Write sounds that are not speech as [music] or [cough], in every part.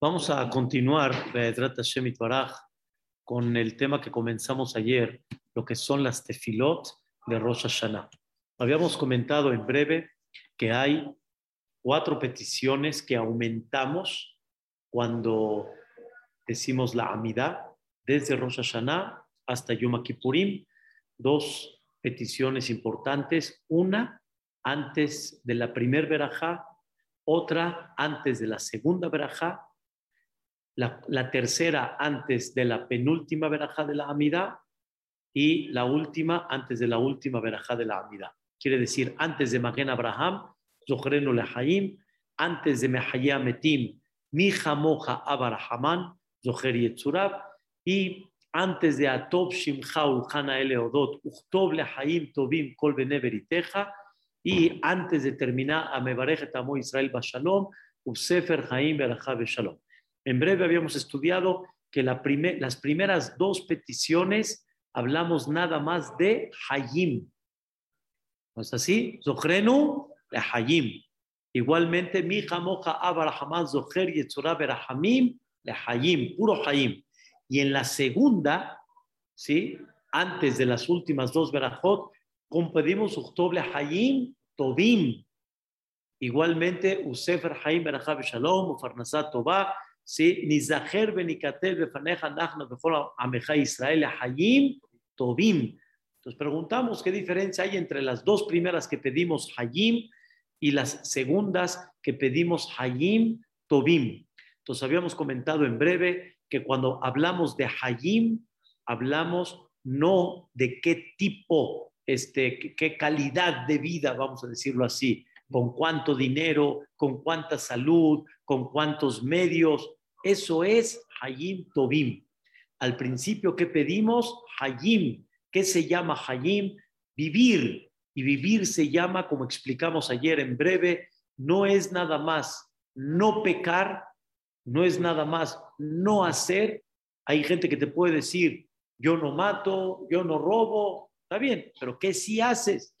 Vamos a continuar, con el tema que comenzamos ayer, lo que son las tefilot de Rosh Hashanah. Habíamos comentado en breve que hay cuatro peticiones que aumentamos cuando decimos la Amidad, desde Rosh Hashanah hasta Yom Kippurim. Dos peticiones importantes. Una antes de la primer verajá, otra antes de la segunda verajá la, tercera antes de la penúltima verajá de la Amidad y la última antes de la última verajá de la Amidad. Quiere decir, antes de Magen Abraham, Zohrenu Lehaim, antes de Mehaya Metim, Mija Moja Abarahaman, Zoher Yetzurab, y antes de Atob Shimcha Ulchana Eleodot, Uchtob Lehaim Tobim Kol Beneveriteja, y antes de terminar a Mebarejet Amo Israel Bashalom, Usefer Haim Berajá Shalom. En breve habíamos estudiado que las primeras dos peticiones hablamos nada más de Hayim. ¿No es así? Zohrenu le Hayim. Igualmente, mi jamoja Abraham Zoher Yetzorah Berahamim le Hayim, puro Hayim. Y en la segunda, ¿sí? Antes de las últimas dos Berajot, pedimos Uchtob Hayim Tobim. Igualmente, Usefer Hayim Berachab Shalom, Ufarnasat Tobah, ¿sí? Nizaher benikatel befaneja nachno befol ameja Israel hayim tobim. Entonces preguntamos qué diferencia hay entre las dos primeras que pedimos hayim y las segundas que pedimos hayim tobim. Entonces habíamos comentado en breve que cuando hablamos de hayim, hablamos no de qué tipo, este, qué calidad de vida, vamos a decirlo así, con cuánto dinero, con cuánta salud, con cuántos medios, eso es Hayim Tobim. Al principio, ¿qué pedimos? Hayim. ¿Qué se llama Hayim? Vivir. Y vivir se llama, como explicamos ayer en breve, no es nada más no pecar, no es nada más no hacer. Hay gente que te puede decir, yo no mato, yo no robo, está bien, pero ¿qué si haces?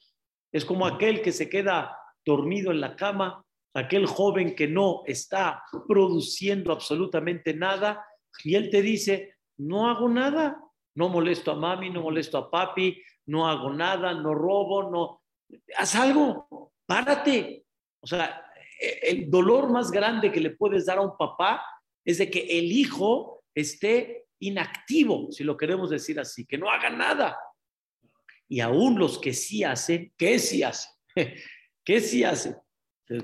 Es como aquel que se queda dormido en la cama aquel joven que no está produciendo absolutamente nada, y él te dice, no hago nada, no molesto a mami, no molesto a papi, no hago nada, no robo, no, haz algo, párate. O sea, el dolor más grande que le puedes dar a un papá es de que el hijo esté inactivo, si lo queremos decir así, que no haga nada. Y aún los que sí hacen, ¿qué sí hacen? [laughs] ¿Qué sí hacen?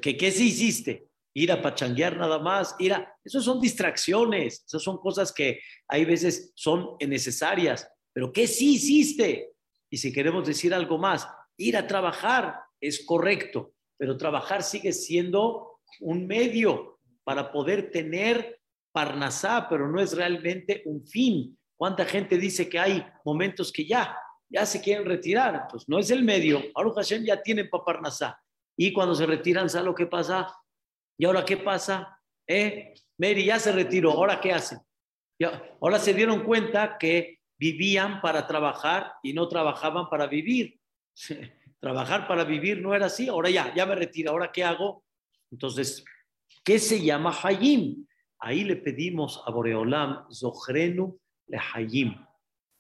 ¿Qué, qué sí hiciste? Ir a pachanguear nada más, ir a... Eso son distracciones, esas son cosas que hay veces son necesarias, pero ¿qué sí hiciste? Y si queremos decir algo más, ir a trabajar es correcto, pero trabajar sigue siendo un medio para poder tener Parnasá, pero no es realmente un fin. ¿Cuánta gente dice que hay momentos que ya, ya se quieren retirar? Pues no es el medio. Aruch Hashem ya tienen para Parnasá. Y cuando se retiran, ¿sabe lo que pasa? ¿Y ahora qué pasa? ¿Eh? Mary ya se retiró, ¿ahora qué hacen? ahora se dieron cuenta que vivían para trabajar y no trabajaban para vivir. [laughs] Trabajar para vivir no era así, ahora ya, ya me retiro, ¿ahora qué hago? Entonces, ¿qué se llama Hayim? Ahí le pedimos a Boreolam, Zohrenu le Hayim.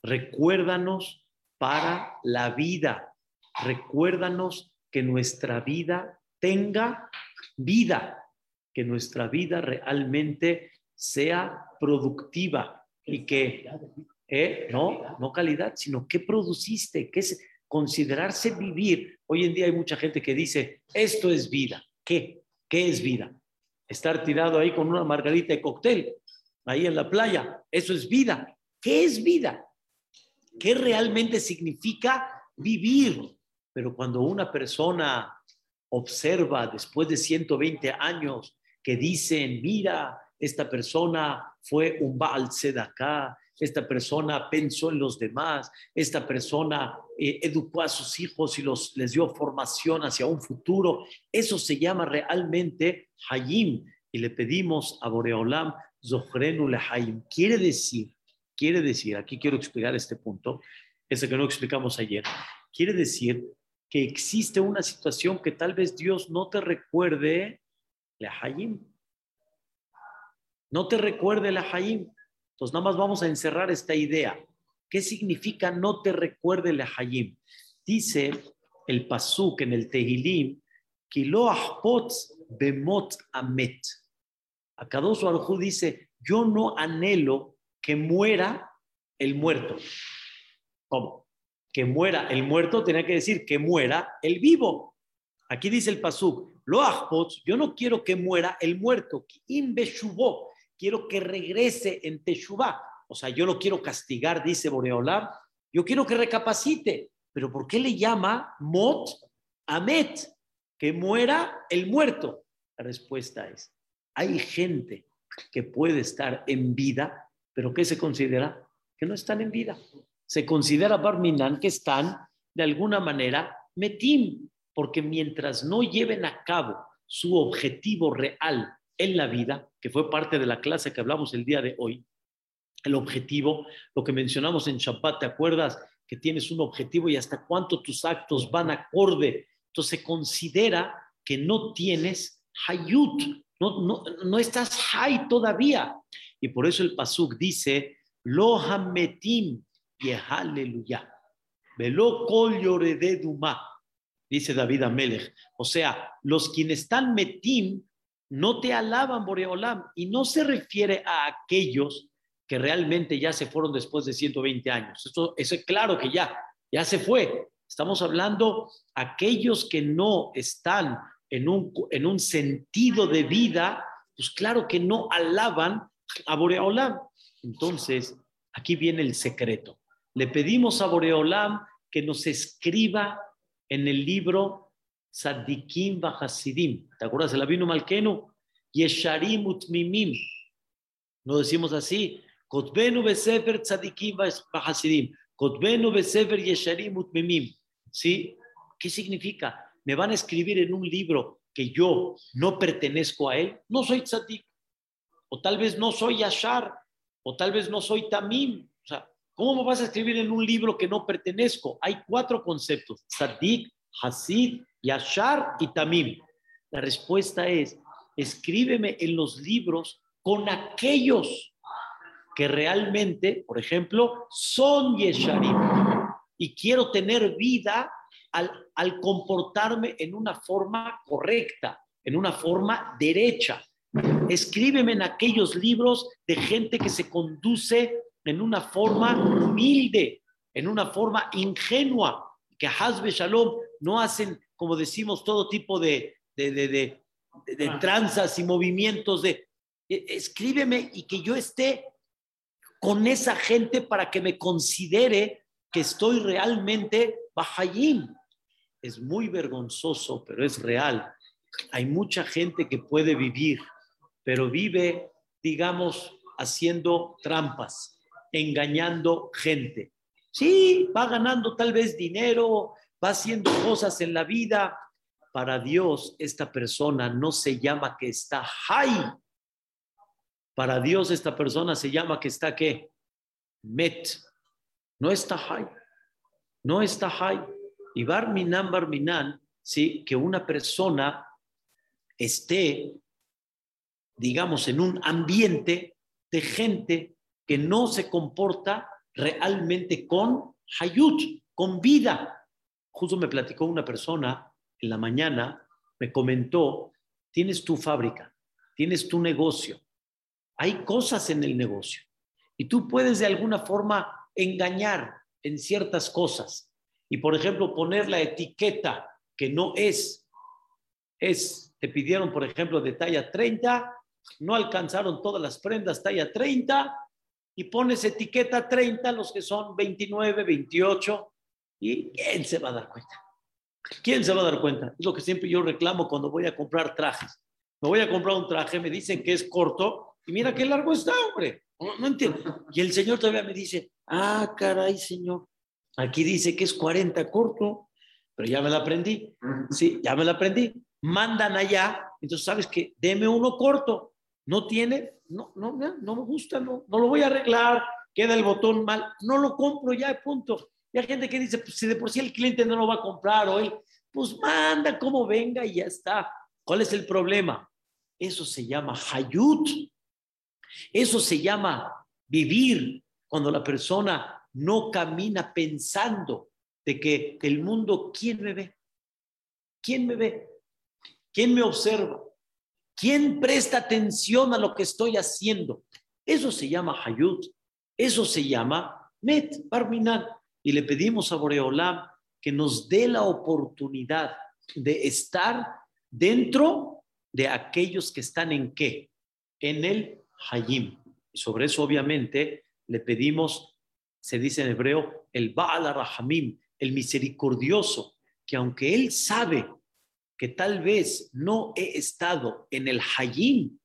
Recuérdanos para la vida, recuérdanos que nuestra vida tenga vida, que nuestra vida realmente sea productiva y que, eh, no, no calidad, sino qué produciste, qué es considerarse vivir. Hoy en día hay mucha gente que dice, esto es vida. ¿Qué? ¿Qué es vida? Estar tirado ahí con una margarita de cóctel, ahí en la playa, eso es vida. ¿Qué es vida? ¿Qué realmente significa vivir? Pero cuando una persona observa después de 120 años que dicen, mira, esta persona fue un Baal Tzedakah, esta persona pensó en los demás, esta persona eh, educó a sus hijos y los, les dio formación hacia un futuro. Eso se llama realmente Hayim. Y le pedimos a Boreolam, Zohrenu Hayim. Quiere decir, quiere decir, aquí quiero explicar este punto, ese que no explicamos ayer. Quiere decir que existe una situación que tal vez Dios no te recuerde, Hayim. no te recuerde la Hayim. Entonces, nada más vamos a encerrar esta idea. ¿Qué significa no te recuerde la Hayim? Dice el Pasuk en el Tehilim, Kilo bemot amet. Akadosh Baruj dice, yo no anhelo que muera el muerto. ¿Cómo? Que muera el muerto tenía que decir que muera el vivo. Aquí dice el pasuk, lo yo no quiero que muera el muerto, quiero que regrese en Teshuvah. O sea, yo lo quiero castigar, dice Boreolam, yo quiero que recapacite. Pero ¿por qué le llama Mot Amet? Que muera el muerto. La respuesta es, hay gente que puede estar en vida, pero ¿qué se considera? Que no están en vida. Se considera Barminan que están de alguna manera metim, porque mientras no lleven a cabo su objetivo real en la vida, que fue parte de la clase que hablamos el día de hoy, el objetivo, lo que mencionamos en Shabbat, ¿te acuerdas? Que tienes un objetivo y hasta cuánto tus actos van acorde. Entonces se considera que no tienes hayut, no, no, estás hay todavía. Y por eso el Pasuk dice, lo hametim y aleluya. Velo kol duma, dice David Amelech. O sea, los quienes están metim no te alaban Boreolam y no se refiere a aquellos que realmente ya se fueron después de 120 años. Esto es claro que ya, ya se fue. Estamos hablando aquellos que no están en un, en un sentido de vida, pues claro que no alaban a Boreolam. Entonces, aquí viene el secreto. Le pedimos a Boreolam que nos escriba en el libro Sadikim Bahasidim. ¿Te acuerdas? El Abino Malkenu. Yesharim Utmimim. No decimos así. Kotbenu Besefer Tzadikim Bahasidim. Kotbenu Besefer Yesharim Utmimim. ¿Sí? ¿Qué significa? me van a escribir en un libro que yo no pertenezco a él, no soy tzadik, o tal vez no soy yashar, o tal vez no soy tamim. ¿Cómo vas a escribir en un libro que no pertenezco? Hay cuatro conceptos, tzadik, hasid, yashar y tamim. La respuesta es, escríbeme en los libros con aquellos que realmente, por ejemplo, son yesharim y quiero tener vida al, comportarme en una forma correcta, en una forma derecha. Escríbeme en aquellos libros de gente que se conduce en una forma humilde, en una forma ingenua, que Hazbe Shalom no hacen, como decimos, todo tipo de, de, de, de, tranzas y movimientos de... E, escríbeme y que yo esté con esa gente para que me considere que estoy realmente Bahayim, es muy vergonzoso, pero es real. Hay mucha gente que puede vivir, pero vive, digamos, haciendo trampas, engañando gente. Sí, va ganando tal vez dinero, va haciendo cosas en la vida. Para Dios, esta persona no se llama que está high. Para Dios, esta persona se llama que está qué? Met. No está high. No está high. Y Barminan, Barminan, ¿sí? que una persona esté, digamos, en un ambiente de gente que no se comporta realmente con hayut, con vida. Justo me platicó una persona en la mañana, me comentó, tienes tu fábrica, tienes tu negocio, hay cosas en el negocio y tú puedes de alguna forma engañar en ciertas cosas y, por ejemplo, poner la etiqueta que no es, es, te pidieron, por ejemplo, de talla 30, no alcanzaron todas las prendas talla 30 y pones etiqueta 30 los que son 29, 28 y ¿quién se va a dar cuenta? ¿Quién se va a dar cuenta? Es lo que siempre yo reclamo cuando voy a comprar trajes. Me voy a comprar un traje, me dicen que es corto y mira qué largo está, hombre. No, no entiendo. Y el señor todavía me dice, ah, caray, señor, Aquí dice que es 40 corto, pero ya me la aprendí. Sí, ya me la aprendí. Mandan allá, entonces sabes que deme uno corto. No tiene, no, no, no me gusta, no, no lo voy a arreglar, queda el botón mal, no lo compro ya, punto. Y hay gente que dice, pues si de por sí el cliente no lo va a comprar él, pues manda como venga y ya está. ¿Cuál es el problema? Eso se llama hayut. Eso se llama vivir cuando la persona no camina pensando de que el mundo, ¿quién me ve? ¿Quién me ve? ¿Quién me observa? ¿Quién presta atención a lo que estoy haciendo? Eso se llama Hayut, eso se llama Met, Barminan. Y le pedimos a Boreolam que nos dé la oportunidad de estar dentro de aquellos que están en qué? En el Hayim. Y sobre eso, obviamente, le pedimos, se dice en hebreo, el Baal Rahamim, el misericordioso, que aunque él sabe que tal vez no he estado en el Hayim,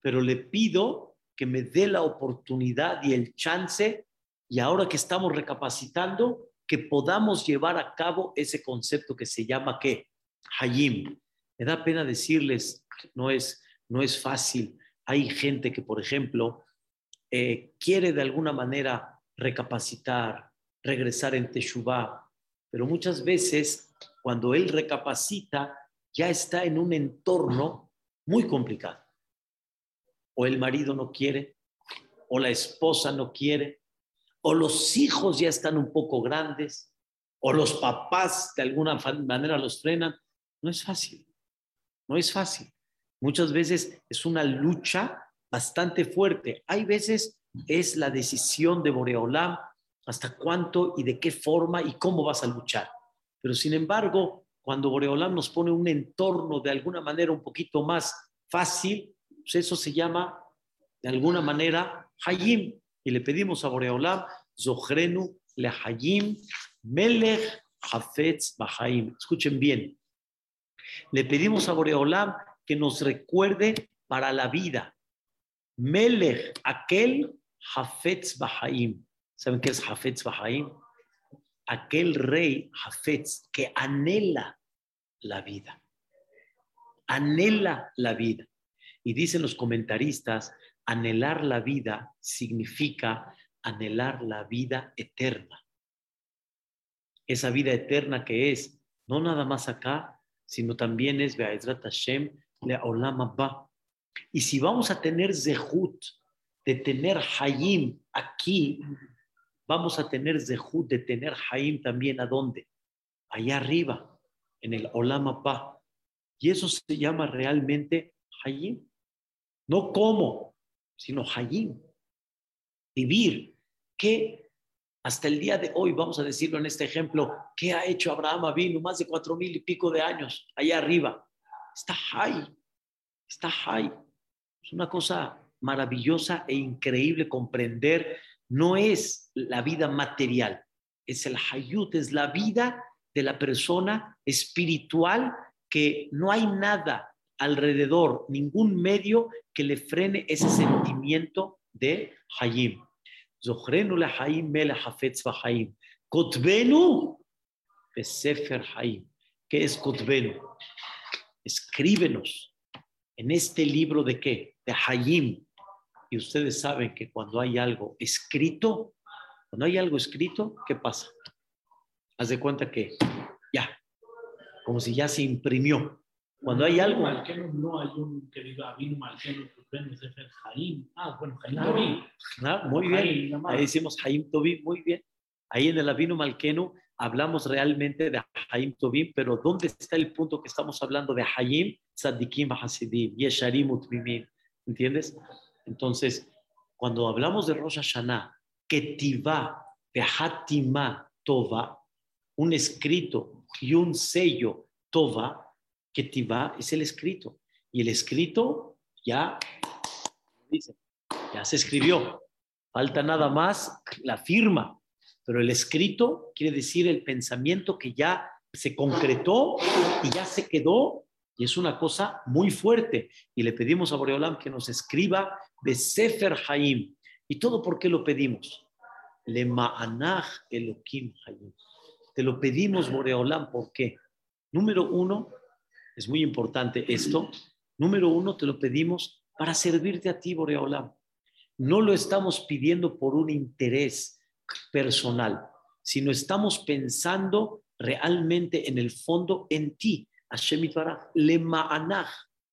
pero le pido que me dé la oportunidad y el chance, y ahora que estamos recapacitando, que podamos llevar a cabo ese concepto que se llama ¿qué? Hayim. Me da pena decirles, no es, no es fácil. Hay gente que, por ejemplo, eh, quiere de alguna manera recapacitar, regresar en Teshuvah, pero muchas veces cuando él recapacita ya está en un entorno muy complicado. O el marido no quiere, o la esposa no quiere, o los hijos ya están un poco grandes, o los papás de alguna manera los frenan. No es fácil, no es fácil. Muchas veces es una lucha bastante fuerte. Hay veces es la decisión de Boreolam hasta cuánto y de qué forma y cómo vas a luchar. Pero sin embargo, cuando Boreolam nos pone un entorno de alguna manera un poquito más fácil, pues eso se llama de alguna manera Hayim. Y le pedimos a Boreolam, Zohrenu le Hayim, Melech Hafetz Bahaim. Escuchen bien. Le pedimos a Boreolam que nos recuerde para la vida. Melech, aquel Hafetz Bahaim. ¿Saben qué es Hafetz Bahaim? Aquel rey Hafetz que anhela la vida. Anhela la vida. Y dicen los comentaristas, anhelar la vida significa anhelar la vida eterna. Esa vida eterna que es, no nada más acá, sino también es Be'ezrat Hashem le Olam Y si vamos a tener Zehut, de tener Hayim aquí, vamos a tener Zehut de tener Hayim también a dónde? Allá arriba, en el Olam Y eso se llama realmente Hayim. No como, sino Hayim. Vivir. ¿Qué hasta el día de hoy, vamos a decirlo en este ejemplo, ¿qué ha hecho Abraham Vino más de cuatro mil y pico de años allá arriba? Está high, está high. Es una cosa maravillosa e increíble comprender. No es la vida material, es el hayut, es la vida de la persona espiritual que no hay nada alrededor, ningún medio que le frene ese sentimiento de hayim. Le hayim mele hafetz hayim. Kotbenu besefer hayim. ¿Qué es kotbenu? escríbenos en este libro de qué? De Hayim. Y ustedes saben que cuando hay algo escrito, cuando hay algo escrito, ¿qué pasa? Haz de cuenta que ya, como si ya se imprimió. Cuando hay algo. No hay un que diga Ah, bueno, ah, muy bien. Ahí decimos Hayim Tobim, muy bien. Ahí en el Avino Malkenu hablamos realmente de Hayim Tobim, pero ¿dónde está el punto que estamos hablando de Hayim, Tzadikim, Hasidim, Yesharim, Utmimim? ¿Entiendes? Entonces, cuando hablamos de Rosh Hashanah, Ketiva, Behatima, Tova, un escrito y un sello, Tova, Ketiva es el escrito. Y el escrito ya, ya se escribió. Falta nada más la firma pero el escrito quiere decir el pensamiento que ya se concretó y ya se quedó y es una cosa muy fuerte. Y le pedimos a Boreolam que nos escriba de Sefer Haim. ¿Y todo por qué lo pedimos? Le Ma'anach Elohim Haim. Te lo pedimos, Boreolam, ¿por qué? Número uno, es muy importante esto. Número uno, te lo pedimos para servirte a ti, Boreolam. No lo estamos pidiendo por un interés personal, sino estamos pensando realmente en el fondo en ti, Hashem le ma'anach,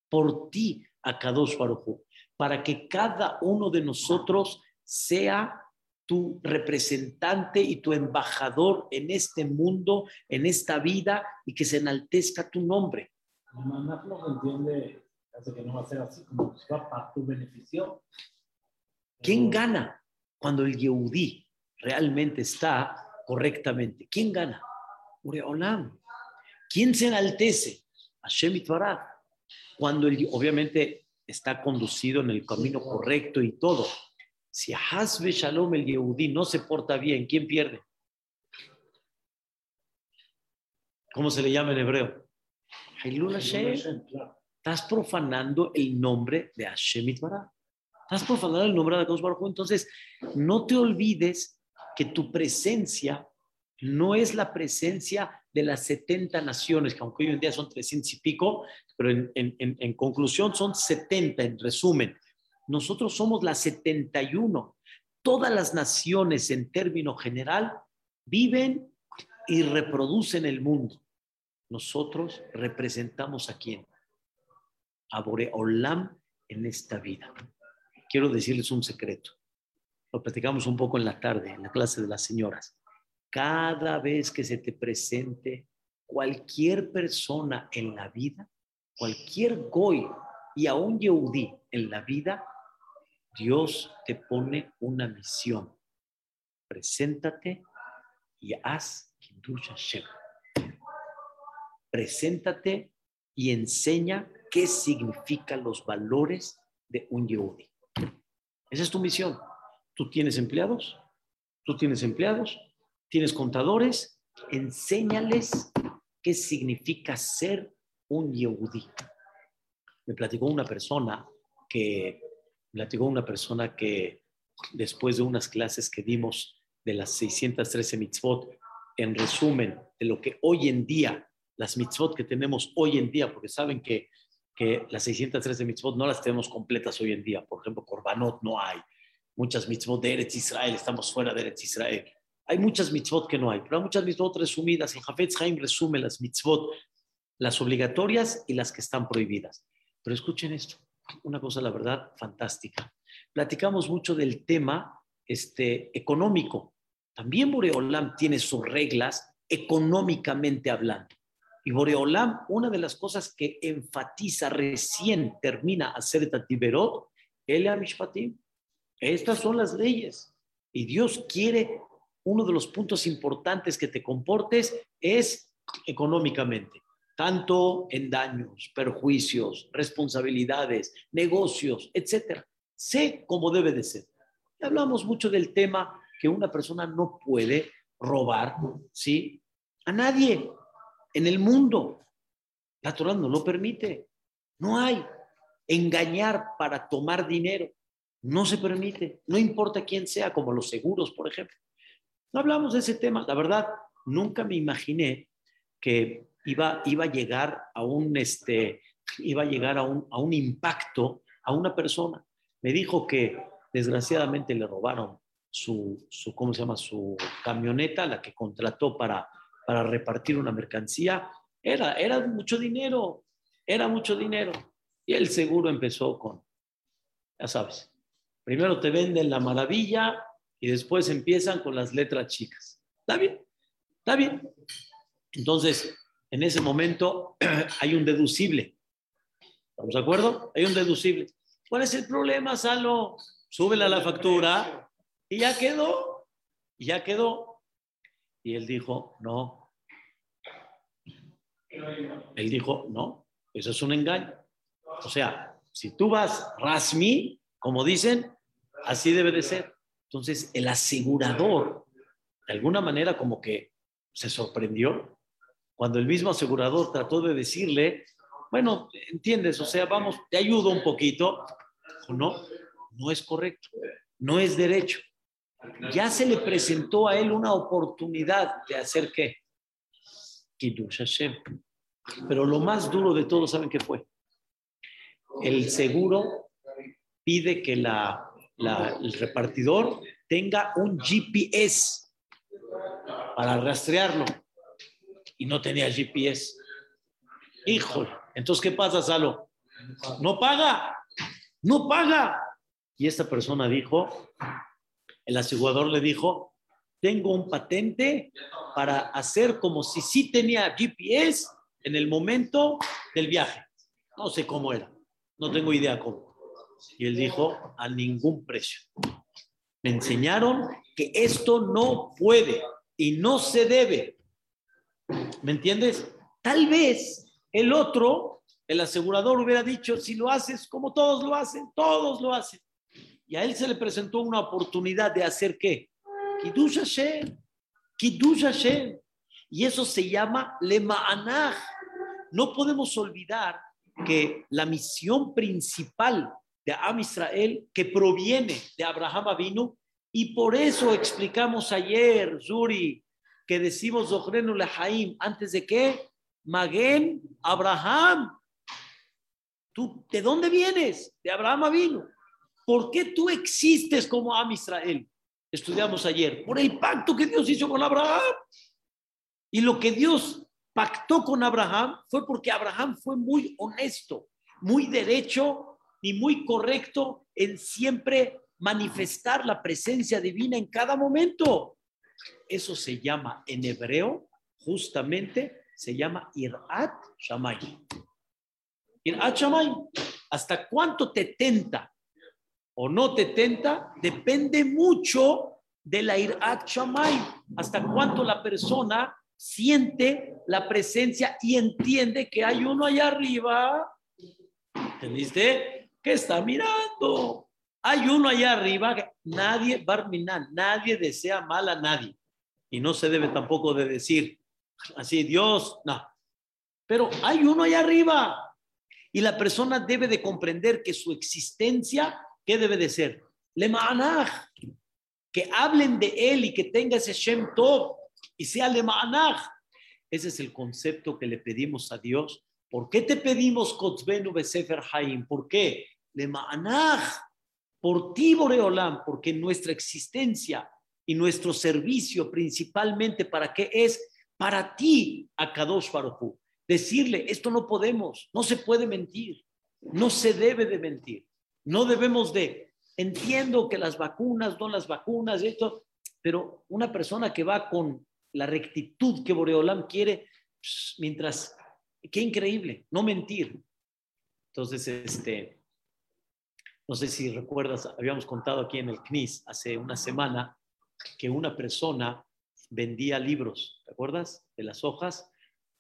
por ti, a Kadosh Baruj para que cada uno de nosotros sea tu representante y tu embajador en este mundo, en esta vida, y que se enaltezca tu nombre. Maná que entiende, hace que no va a ser así, como para tu beneficio. ¿Quién gana cuando el Yehudí realmente está correctamente? ¿Quién gana? Ureolam. ¿Quién se enaltece? Hashem Itbaraj. Cuando el, obviamente está conducido en el camino correcto y todo. Si Hasbe Shalom el Yehudí no se porta bien, ¿quién pierde? ¿Cómo se le llama en hebreo? Hailul Hashem. Estás profanando el nombre de Hashem Itbaraj. Estás profanando el nombre de Akadosh Baruj. Entonces, no te olvides que tu presencia no es la presencia de las 70 naciones, que aunque hoy en día son 300 y pico, pero en, en- conclusión son 70 en resumen. Nosotros somos las 71. Todas las naciones en término general viven y reproducen el mundo. Nosotros representamos a quién? A Boreolam en esta vida. Quiero decirles un secreto. Lo platicamos un poco en la tarde, en la clase de las señoras. Cada vez que se te presente cualquier persona en la vida, cualquier goy y aún Yehudí en la vida, Dios te pone una misión. Preséntate y haz Kiddush Hashem. Preséntate y enseña qué significan los valores de un Yehudi. Esa es tu misión. Tú tienes empleados, tú tienes empleados, tienes contadores, enséñales qué significa ser un Yehudi. Me platicó una persona que, me platicó una persona que después de unas clases que dimos de las 613 mitzvot, en resumen de lo que hoy en día, las mitzvot que tenemos hoy en día, porque saben que, que las 613 mitzvot no las tenemos completas hoy en día. Por ejemplo, Korbanot no hay. Muchas mitzvot de Eretz Israel, estamos fuera de Eretz Israel. Hay muchas mitzvot que no hay, pero hay muchas mitzvot resumidas. El Jafetz Haim resume las mitzvot, las obligatorias y las que están prohibidas. Pero escuchen esto, una cosa, la verdad, fantástica. Platicamos mucho del tema este, económico. También Boreolam tiene sus reglas económicamente hablando. Y Boreolam, una de las cosas que enfatiza recién termina hacer Tatiberot, el Mishpatim. Estas son las leyes. Y Dios quiere, uno de los puntos importantes que te comportes es económicamente, tanto en daños, perjuicios, responsabilidades, negocios, etcétera. Sé cómo debe de ser. Hablamos mucho del tema que una persona no puede robar, ¿sí? A nadie en el mundo. La Torah no lo permite. No hay engañar para tomar dinero. No se permite. No importa quién sea, como los seguros, por ejemplo. No hablamos de ese tema. La verdad, nunca me imaginé que iba, iba a llegar a un, este, iba a llegar a un, a un impacto a una persona. Me dijo que desgraciadamente le robaron su, su, ¿cómo se llama? Su camioneta, la que contrató para, para repartir una mercancía. Era, era mucho dinero, era mucho dinero. Y el seguro empezó con, ya sabes, primero te venden la maravilla y después empiezan con las letras chicas. ¿Está bien? ¿Está bien? Entonces, en ese momento [clears throat] hay un deducible. ¿Estamos de acuerdo? Hay un deducible. ¿Cuál es el problema, Salo? Súbela la factura y ya quedó. Y ya quedó. Y él dijo, no. Él dijo, no, eso es un engaño. O sea, si tú vas rasmi, como dicen, así debe de ser. Entonces, el asegurador, de alguna manera, como que se sorprendió cuando el mismo asegurador trató de decirle, bueno, entiendes, o sea, vamos, te ayudo un poquito. No, no es correcto, no es derecho. Ya se le presentó a él una oportunidad de hacer qué? Pero lo más duro de todo, ¿saben qué fue? El seguro pide que la, el repartidor tenga un GPS para rastrearlo. Y no tenía GPS. Híjole. Entonces, ¿qué pasa, Salo? No paga. no paga. Y esta persona dijo, el asegurador le dijo, tengo un patente para hacer como si sí tenía GPS en el momento del viaje. No sé cómo era, no tengo idea cómo. Y él dijo, a ningún precio. Me enseñaron que esto no puede y no se debe. ¿Me entiendes? Tal vez el otro, el asegurador hubiera dicho, si lo haces como todos lo hacen, todos lo hacen. Y a él se le presentó una oportunidad de hacer qué? Kiddush Hashem. Kiddush Hashem. Y eso se llama Lema'anah. No podemos olvidar que la misión principal de Am Israel, que proviene de Abraham Avinu, y por eso explicamos ayer, Zuri, que decimos Zohrenu Lehaim, antes de qué? Maguen Abraham. ¿Tú de dónde vienes? De Abraham Avinu. ¿Por qué tú existes como Am Israel? Estudiamos ayer. Por el pacto que Dios hizo con Abraham. Y lo que Dios pactó con Abraham fue porque Abraham fue muy honesto, muy derecho y muy correcto en siempre manifestar la presencia divina en cada momento. Eso se llama en hebreo, justamente, se llama Irat Shamay. Irat Shamay. ¿Hasta cuánto te tenta o no te tenta? Depende mucho de la Irat Shamay. Hasta cuánto la persona siente la presencia y entiende que hay uno allá arriba. ¿Entendiste? Que está mirando. Hay uno allá arriba nadie, Barminan, nadie desea mal a nadie. Y no se debe tampoco de decir así, Dios, no. Pero hay uno allá arriba. Y la persona debe de comprender que su existencia, ¿qué debe de ser? Le Que hablen de él y que tenga ese Shem Tov y sea le Ese es el concepto que le pedimos a Dios. ¿Por qué te pedimos Kotzbenu Besefer Haim? ¿Por qué? Le por ti, Boreolam, porque nuestra existencia y nuestro servicio principalmente, ¿para qué es? Para ti, Akadosh Baruj Decirle, esto no podemos, no se puede mentir, no se debe de mentir, no debemos de, entiendo que las vacunas, no las vacunas, esto, pero una persona que va con la rectitud que Boreolam quiere, mientras, qué increíble, no mentir. Entonces, este, no sé si recuerdas, habíamos contado aquí en el CNIS hace una semana que una persona vendía libros, ¿te acuerdas? De las hojas.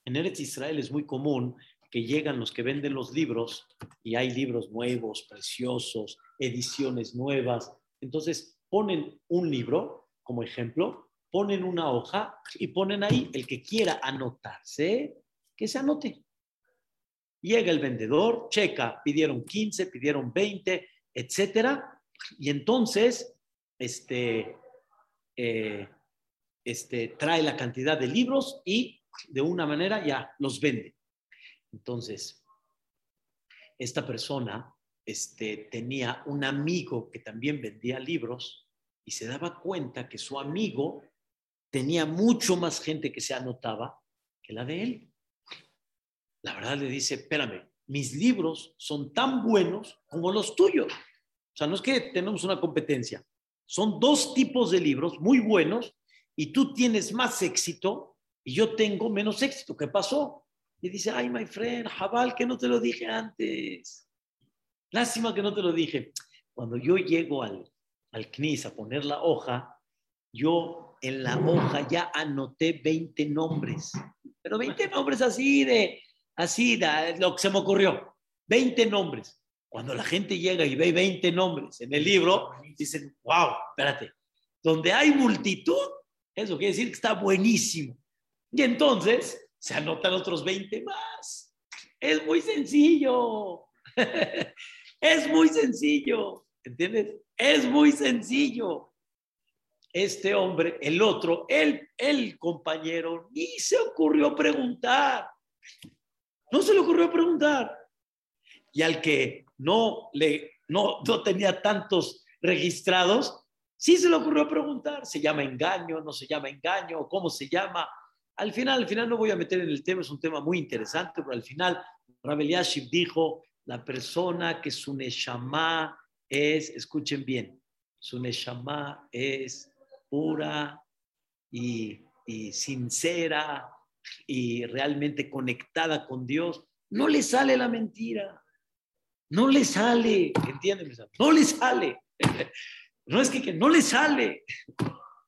En Eretz Israel es muy común que llegan los que venden los libros y hay libros nuevos, preciosos, ediciones nuevas. Entonces ponen un libro como ejemplo, ponen una hoja y ponen ahí el que quiera anotarse, que se anote. Llega el vendedor, checa, pidieron 15, pidieron 20, etcétera. Y entonces, este, eh, este, trae la cantidad de libros y de una manera ya los vende. Entonces, esta persona este, tenía un amigo que también vendía libros y se daba cuenta que su amigo tenía mucho más gente que se anotaba que la de él. La verdad le dice, espérame, mis libros son tan buenos como los tuyos. O sea, no es que tenemos una competencia, son dos tipos de libros muy buenos y tú tienes más éxito y yo tengo menos éxito. ¿Qué pasó? Y dice, ay, my friend, Jabal, que no te lo dije antes. Lástima que no te lo dije. Cuando yo llego al, al CNIS a poner la hoja, yo en la hoja ya anoté 20 nombres, pero 20 nombres así de, así, de, lo que se me ocurrió, 20 nombres. Cuando la gente llega y ve 20 nombres en el libro, dicen, wow, espérate, donde hay multitud, eso quiere decir que está buenísimo. Y entonces se anotan otros 20 más. Es muy sencillo. [laughs] es muy sencillo. ¿Entiendes? Es muy sencillo. Este hombre, el otro, el, el compañero, ni se ocurrió preguntar. No se le ocurrió preguntar. Y al que no, le, no, no tenía tantos registrados, sí se le ocurrió preguntar, ¿se llama engaño? ¿No se llama engaño? ¿Cómo se llama? Al final, al final no voy a meter en el tema, es un tema muy interesante, pero al final Rabel Yashib dijo La persona que su neshama es, escuchen bien, su neshama es pura y, y sincera y realmente conectada con Dios, no le sale la mentira. No le sale, ¿entienden? No le sale. [laughs] No es que, que no le sale.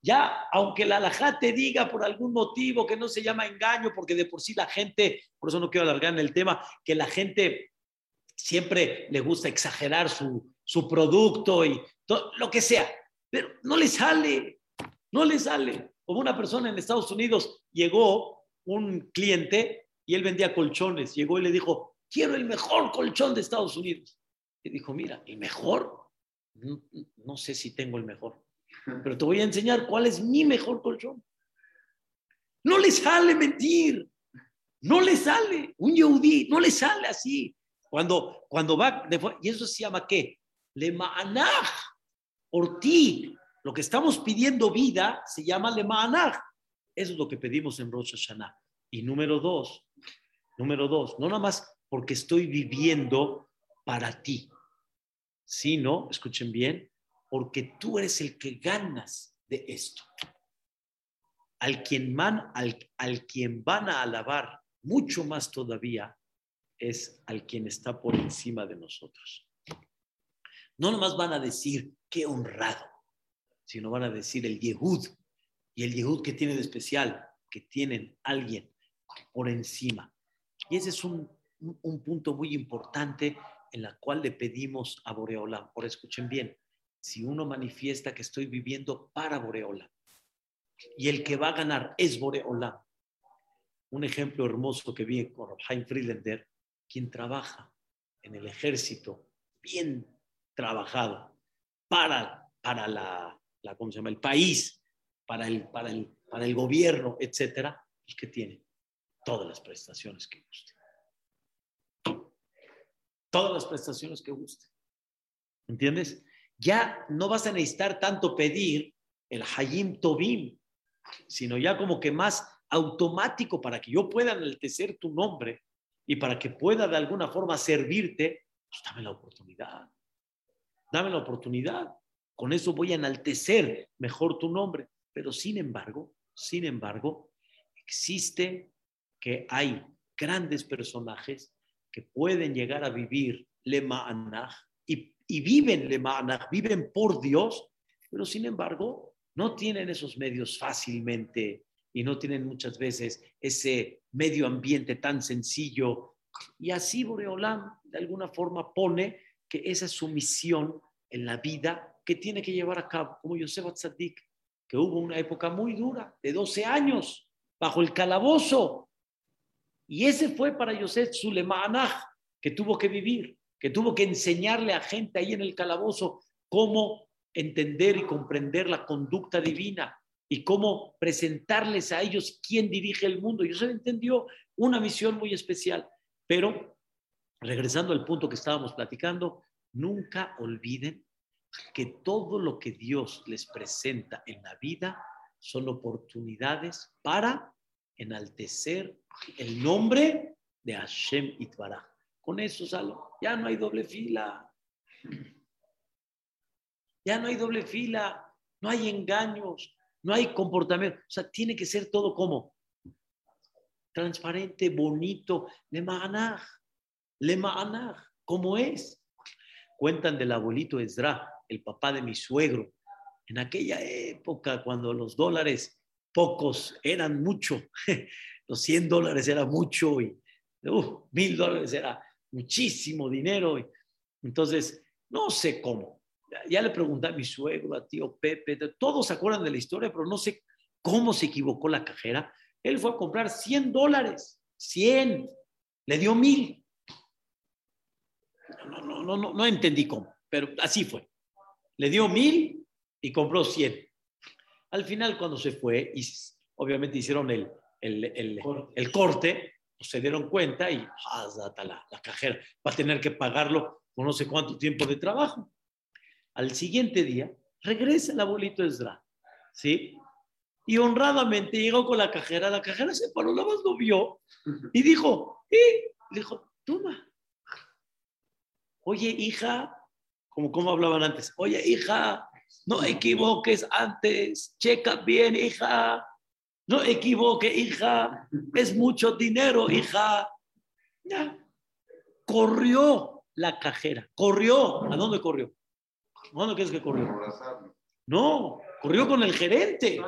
Ya, aunque la alajá te diga por algún motivo que no se llama engaño, porque de por sí la gente, por eso no quiero alargar en el tema, que la gente siempre le gusta exagerar su, su producto y lo que sea, pero no le sale, no le sale. Como una persona en Estados Unidos llegó un cliente y él vendía colchones, llegó y le dijo, quiero el mejor colchón de Estados Unidos. Y dijo, mira, ¿el mejor? No, sé si tengo el mejor pero te voy a enseñar cuál es mi mejor colchón. No le sale mentir, no le sale. Un yehudí no le sale así. Cuando, cuando va, y eso se llama qué? Le ma'anaj, por ti. Lo que estamos pidiendo vida se llama le ma'anaj. Eso es lo que pedimos en Rosh. Y número dos, número dos, no nada más porque estoy viviendo para ti, sino, escuchen bien, porque tú eres el que ganas de esto. Al quien, van, al, al quien van a alabar mucho más todavía es al quien está por encima de nosotros. No nomás van a decir qué honrado, sino van a decir el Yehud. Y el Yehud que tiene de especial, que tienen alguien por encima. Y ese es un, un, punto muy importante en la cual le pedimos a Boreola. Por escuchen bien, si uno manifiesta que estoy viviendo para Boreola y el que va a ganar es Boreola. Un ejemplo hermoso que vi con Hein Friedlander, quien trabaja en el ejército, bien trabajado, para, para la, la ¿cómo se llama? el país, para el, para el, para el gobierno, etcétera, pues que tiene todas las prestaciones que guste. Todas las prestaciones que guste. ¿Entiendes? ya no vas a necesitar tanto pedir el Hayim Tobim, sino ya como que más automático para que yo pueda enaltecer tu nombre y para que pueda de alguna forma servirte, pues dame la oportunidad. Dame la oportunidad. Con eso voy a enaltecer mejor tu nombre. Pero sin embargo, sin embargo, existe que hay grandes personajes que pueden llegar a vivir Lema Anach y viven Lemana, viven por Dios, pero sin embargo no tienen esos medios fácilmente y no tienen muchas veces ese medio ambiente tan sencillo. Y así Boreolam de alguna forma pone que esa es su misión en la vida que tiene que llevar a cabo, como Yosef Atzadik, que hubo una época muy dura, de 12 años, bajo el calabozo. Y ese fue para Yosef su Lemanaj, que tuvo que vivir que tuvo que enseñarle a gente ahí en el calabozo cómo entender y comprender la conducta divina y cómo presentarles a ellos quién dirige el mundo. Y eso entendió una misión muy especial. Pero, regresando al punto que estábamos platicando, nunca olviden que todo lo que Dios les presenta en la vida son oportunidades para enaltecer el nombre de Hashem Itbaraj. Con eso, Salo, ya no hay doble fila. Ya no hay doble fila, no hay engaños, no hay comportamiento. O sea, tiene que ser todo como transparente, bonito, le ma'anaj, le ma'anaj, como es. Cuentan del abuelito Ezra, el papá de mi suegro, en aquella época cuando los dólares pocos eran mucho, [laughs] los 100 dólares era mucho y mil dólares era muchísimo dinero. Entonces, no sé cómo. Ya le pregunté a mi suegro, a tío Pepe, todos se acuerdan de la historia, pero no sé cómo se equivocó la cajera. Él fue a comprar 100 dólares, 100, le dio mil. No, no, no, no, no entendí cómo, pero así fue. Le dio mil y compró 100. Al final, cuando se fue, y obviamente hicieron el, el, el, el corte, pues, se dieron cuenta y ah, la, la cajera va a tener que pagarlo no sé cuánto tiempo de trabajo. Al siguiente día, regresa el abuelito Esdra, ¿sí? Y honradamente llegó con la cajera, la cajera se paró, la más lo vio y dijo, y dijo, toma. Oye, hija, como, como hablaban antes, oye, hija, no equivoques antes, checa bien, hija, no equivoque, hija, es mucho dinero, hija. Ya. Corrió la cajera, corrió. ¿A dónde corrió? ¿A dónde crees que corrió? No, corrió con el gerente.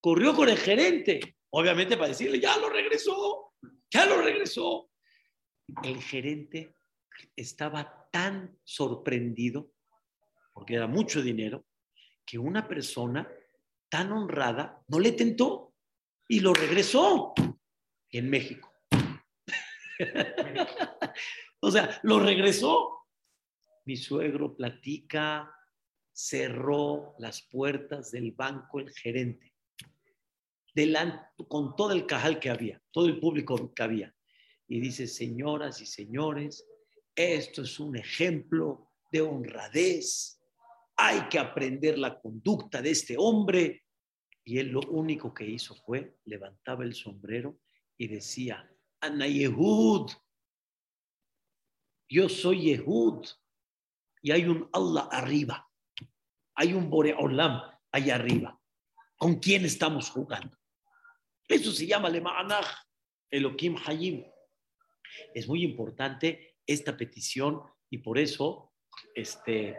Corrió con el gerente. Obviamente para decirle, ya lo regresó, ya lo regresó. El gerente estaba tan sorprendido, porque era mucho dinero, que una persona tan honrada no le tentó y lo regresó en México. [laughs] o sea, lo regresó. Mi suegro platica, cerró las puertas del banco el gerente, delante, con todo el cajal que había, todo el público que había. Y dice, señoras y señores, esto es un ejemplo de honradez. Hay que aprender la conducta de este hombre. Y él lo único que hizo fue levantaba el sombrero y decía, Ana Yehud, yo soy Yehud y hay un Allah arriba, hay un Boreolam allá arriba. ¿Con quién estamos jugando? Eso se llama Lema'anach, Elohim Hayim. Es muy importante esta petición y por eso, este,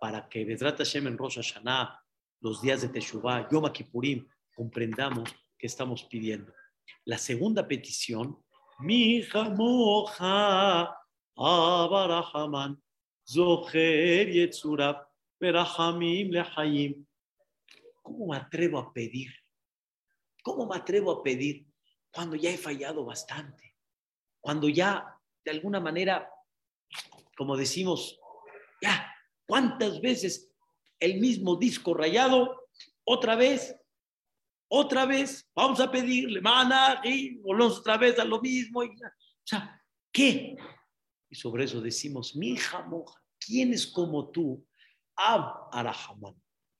para que Vedrat Hashem Rosh Hashanah, los días de Teshuvah, Yom Kippurim, comprendamos que estamos pidiendo. La segunda petición, mi moja abarahaman, zoher yetzurab, berahamim lehayim. ¿Cómo me atrevo a pedir? ¿Cómo me atrevo a pedir cuando ya he fallado bastante? Cuando ya de alguna manera, como decimos, ya, ¿cuántas veces el mismo disco rayado? Otra vez, otra vez, vamos a pedirle, mana, y volvemos otra vez a lo mismo. Y, o sea, ¿qué? Y sobre eso decimos, mi hija moja, ¿quién es como tú? Ab Arahaman,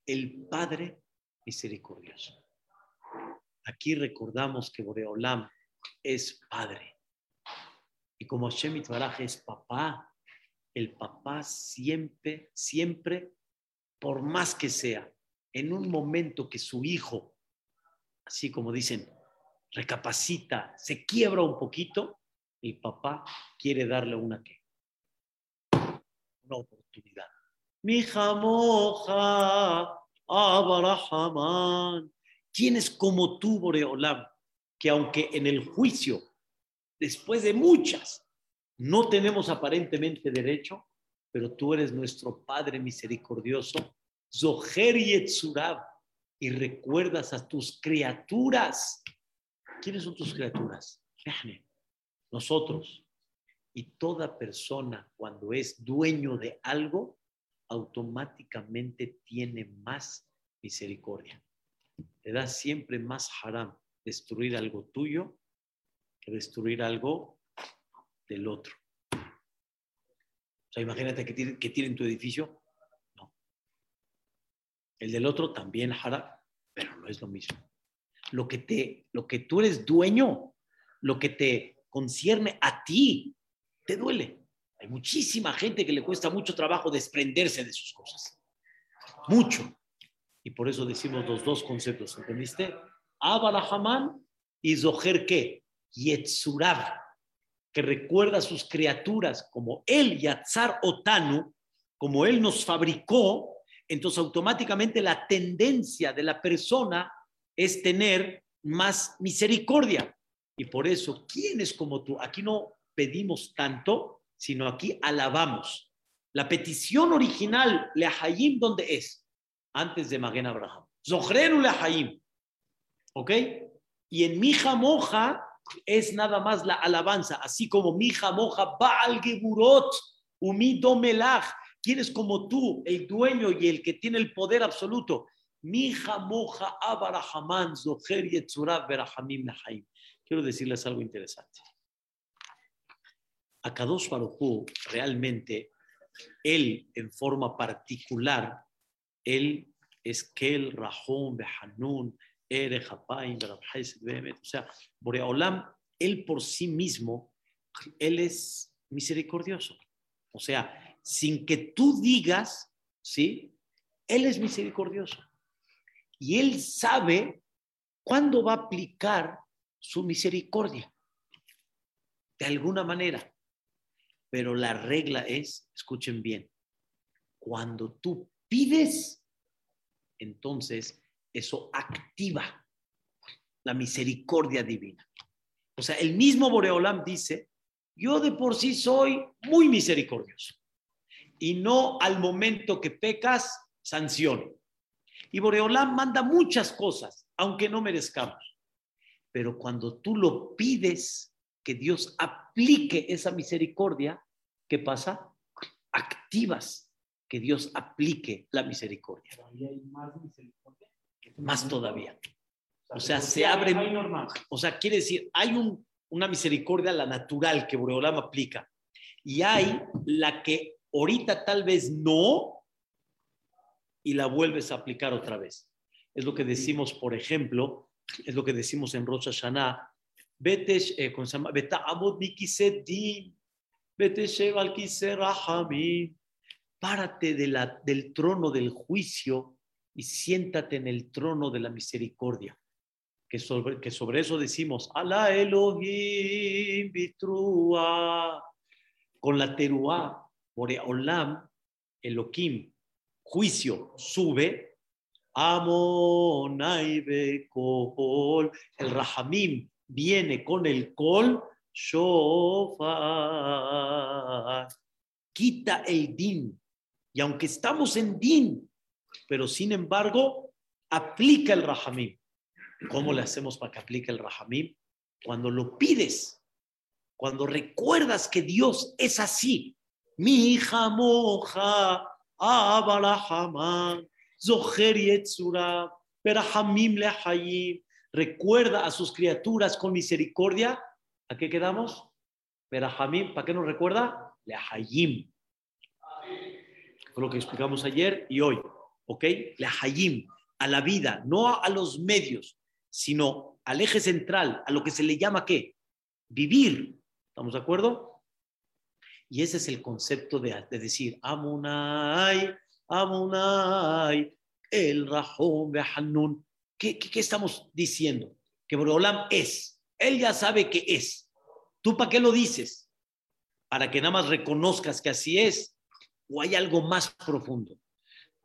el Padre misericordioso. Aquí recordamos que Boreolam es Padre. Y como Hashem Baraj es papá, el papá siempre, siempre, por más que sea, en un momento que su hijo, así como dicen, recapacita, se quiebra un poquito, el papá quiere darle una qué? Una oportunidad. Mi moja, Abarahaman. ¿Quién es como tú, Boreolam? Que aunque en el juicio después de muchas, no tenemos aparentemente derecho, pero tú eres nuestro Padre misericordioso, Zoher Yetzurab, y recuerdas a tus criaturas. ¿Quiénes son tus criaturas? Nosotros. Y toda persona, cuando es dueño de algo, automáticamente tiene más misericordia. Te da siempre más haram destruir algo tuyo destruir algo del otro. O sea, imagínate que tiene, que tu edificio. No. El del otro también hará, pero no es lo mismo. Lo que, te, lo que tú eres dueño, lo que te concierne a ti, te duele. Hay muchísima gente que le cuesta mucho trabajo desprenderse de sus cosas. Mucho. Y por eso decimos los dos conceptos, ¿entendiste? Abarahaman y Zoher? Yetzurav, que recuerda a sus criaturas como él, Yatzar Otanu, como él nos fabricó, entonces automáticamente la tendencia de la persona es tener más misericordia. Y por eso, ¿quién es como tú? Aquí no pedimos tanto, sino aquí alabamos. La petición original, Lehayim, ¿dónde es? Antes de Magen Abraham. Zohrenu Lehayim. ¿Ok? Y en Mija Moja es nada más la alabanza, así como mija moja Baal Geburot, Umido Melach. ¿Quién es como tú, el dueño y el que tiene el poder absoluto? Mija moja Abarahaman, Zoher Yetzurah Berahamim Nahaim. Quiero decirles algo interesante. A Kadosh Baruj realmente, él en forma particular, él es Kel, Rahum, Behanun, o sea, él por sí mismo, él es misericordioso. O sea, sin que tú digas, ¿sí? Él es misericordioso. Y Él sabe cuándo va a aplicar su misericordia. De alguna manera. Pero la regla es, escuchen bien, cuando tú pides, entonces eso activa la misericordia divina. O sea, el mismo Boreolam dice, yo de por sí soy muy misericordioso y no al momento que pecas, sanción. Y Boreolam manda muchas cosas, aunque no merezcamos. Pero cuando tú lo pides, que Dios aplique esa misericordia, ¿qué pasa? Activas que Dios aplique la misericordia. más todavía. O sea, se abre. O sea, quiere decir, hay una misericordia, la natural que Boreolam aplica. Y hay la que ahorita tal vez no, y la vuelves a aplicar otra vez. Es lo que decimos, por ejemplo, es lo que decimos en Rosh Hashanah, vete, eh, se llama? Párate de la, del trono del juicio y siéntate en el trono de la misericordia. Que sobre, que sobre eso decimos, Alá Elohim bitrua. Con la teruá, Olam, Elohim, juicio, sube. Amonai Bekol. El Rahamim viene con el Kol. Shofar. Quita el din y aunque estamos en din, pero sin embargo, aplica el rahamim. ¿Cómo le hacemos para que aplique el rahamim? Cuando lo pides, cuando recuerdas que Dios es así. Mi hija moja, abarahama, zoher yetzura, le lehayim. Recuerda a sus criaturas con misericordia. ¿A qué quedamos? Berajamim, ¿para qué nos recuerda? Lehayim lo que explicamos ayer y hoy, ¿ok? La hayim, a la vida, no a los medios, sino al eje central, a lo que se le llama qué? Vivir. ¿Estamos de acuerdo? Y ese es el concepto de, decir, Amunai, Amunai, el Rahom, Behanun. ¿Qué, ¿Qué, qué, estamos diciendo? Que Boreolam es. Él ya sabe que es. ¿Tú para qué lo dices? Para que nada más reconozcas que así es o hay algo más profundo?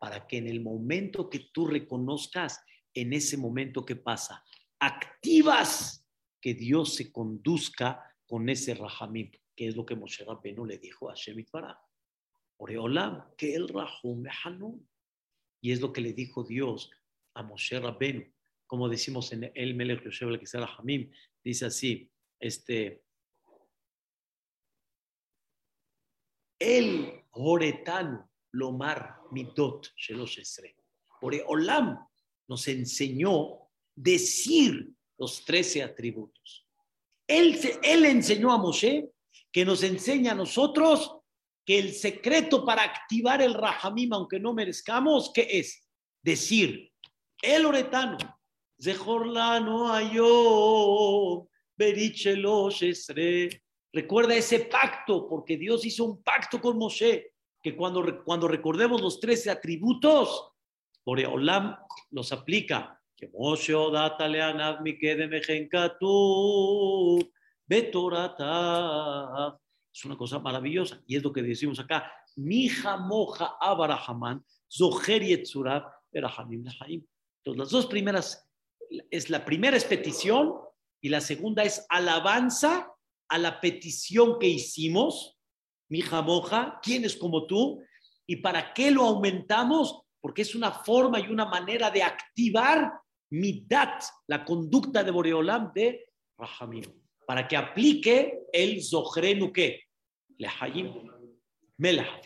Para que en el momento que tú reconozcas, en ese momento que pasa, activas que Dios se conduzca con ese Rahamim, que es lo que Moshe Rabbeinu le dijo a Shemit Barah. Oreolam, que el Rahum Hanun. Y es lo que le dijo Dios a Moshe Rabbeinu. Como decimos en el Melech Yosef, el Rahamim, dice así, este, el Horetanu, Lomar, Midot, Shelosh Olam nos enseñó decir los trece atributos. Él, él enseñó a Moshe que nos enseña a nosotros que el secreto para activar el Rahamim, aunque no merezcamos, ¿qué es? Decir, el Oretano, Zehorlano Ayom, Berichelosh Esre, Recuerda ese pacto, porque Dios hizo un pacto con Moshe, que cuando, cuando recordemos los 13 atributos, Olam los aplica. Que. Es una cosa maravillosa y es lo que decimos acá. Mija moja abarahaman, zoher yetzurab, erahamim Entonces, las dos primeras, es la primera es petición y la segunda es alabanza a la petición que hicimos, mi moja, ¿quién es como tú? ¿Y para qué lo aumentamos? Porque es una forma y una manera de activar mi dat, la conducta de Boreolam de Rahamim, para que aplique el Zohrenu que Lehayim, Melah,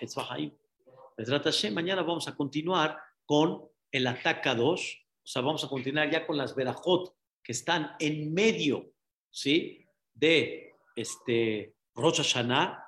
Mañana vamos a continuar con el ataca 2, o sea, vamos a continuar ya con las verajot que están en medio, ¿sí? De este, Rosh Hashanah,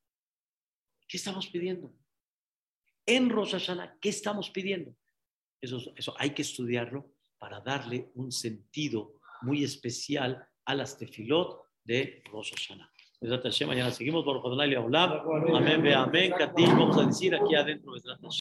¿Qué estamos pidiendo? En Rosh Hashanah, ¿qué estamos pidiendo? Eso, eso hay que estudiarlo para darle un sentido muy especial a las tefilot de Rosh Hashanah. Mañana seguimos por. Amén, ve amén. Katim, vamos a decir aquí adentro.